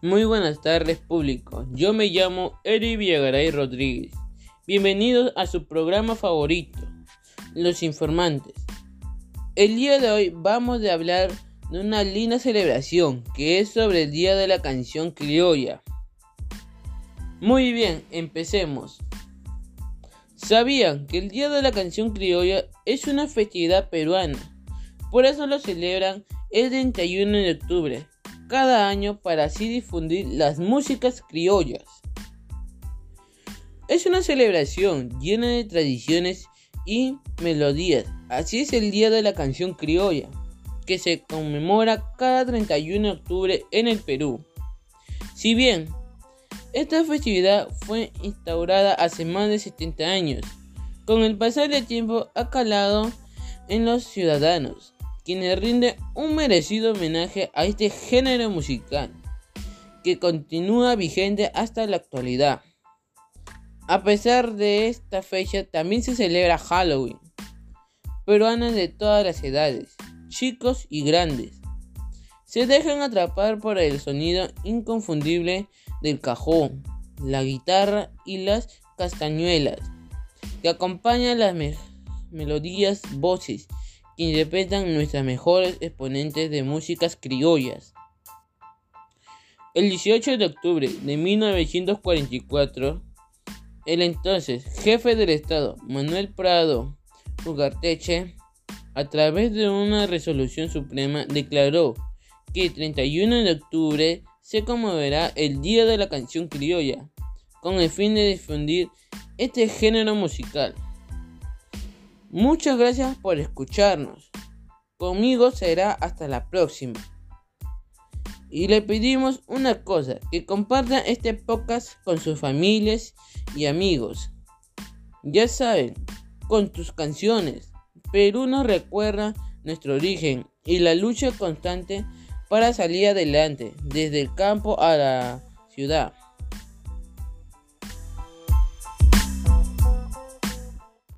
Muy buenas tardes público, yo me llamo Eri Villagaray Rodríguez. Bienvenidos a su programa favorito, Los Informantes. El día de hoy vamos a hablar de una linda celebración que es sobre el Día de la Canción Criolla. Muy bien, empecemos. ¿Sabían que el Día de la Canción Criolla es una festividad peruana? Por eso lo celebran el 31 de octubre cada año para así difundir las músicas criollas. Es una celebración llena de tradiciones y melodías. Así es el Día de la Canción Criolla, que se conmemora cada 31 de octubre en el Perú. Si bien esta festividad fue instaurada hace más de 70 años, con el pasar del tiempo ha calado en los ciudadanos quienes rinde un merecido homenaje a este género musical que continúa vigente hasta la actualidad. A pesar de esta fecha también se celebra Halloween, peruanas de todas las edades, chicos y grandes, se dejan atrapar por el sonido inconfundible del cajón, la guitarra y las castañuelas que acompañan las melodías, voces que interpretan nuestras mejores exponentes de músicas criollas. El 18 de octubre de 1944, el entonces jefe del Estado, Manuel Prado Ugarteche, a través de una resolución suprema, declaró que el 31 de octubre se conmoverá el Día de la Canción Criolla, con el fin de difundir este género musical. Muchas gracias por escucharnos. Conmigo será hasta la próxima. Y le pedimos una cosa, que compartan este podcast con sus familias y amigos. Ya saben, con tus canciones, Perú nos recuerda nuestro origen y la lucha constante para salir adelante desde el campo a la ciudad.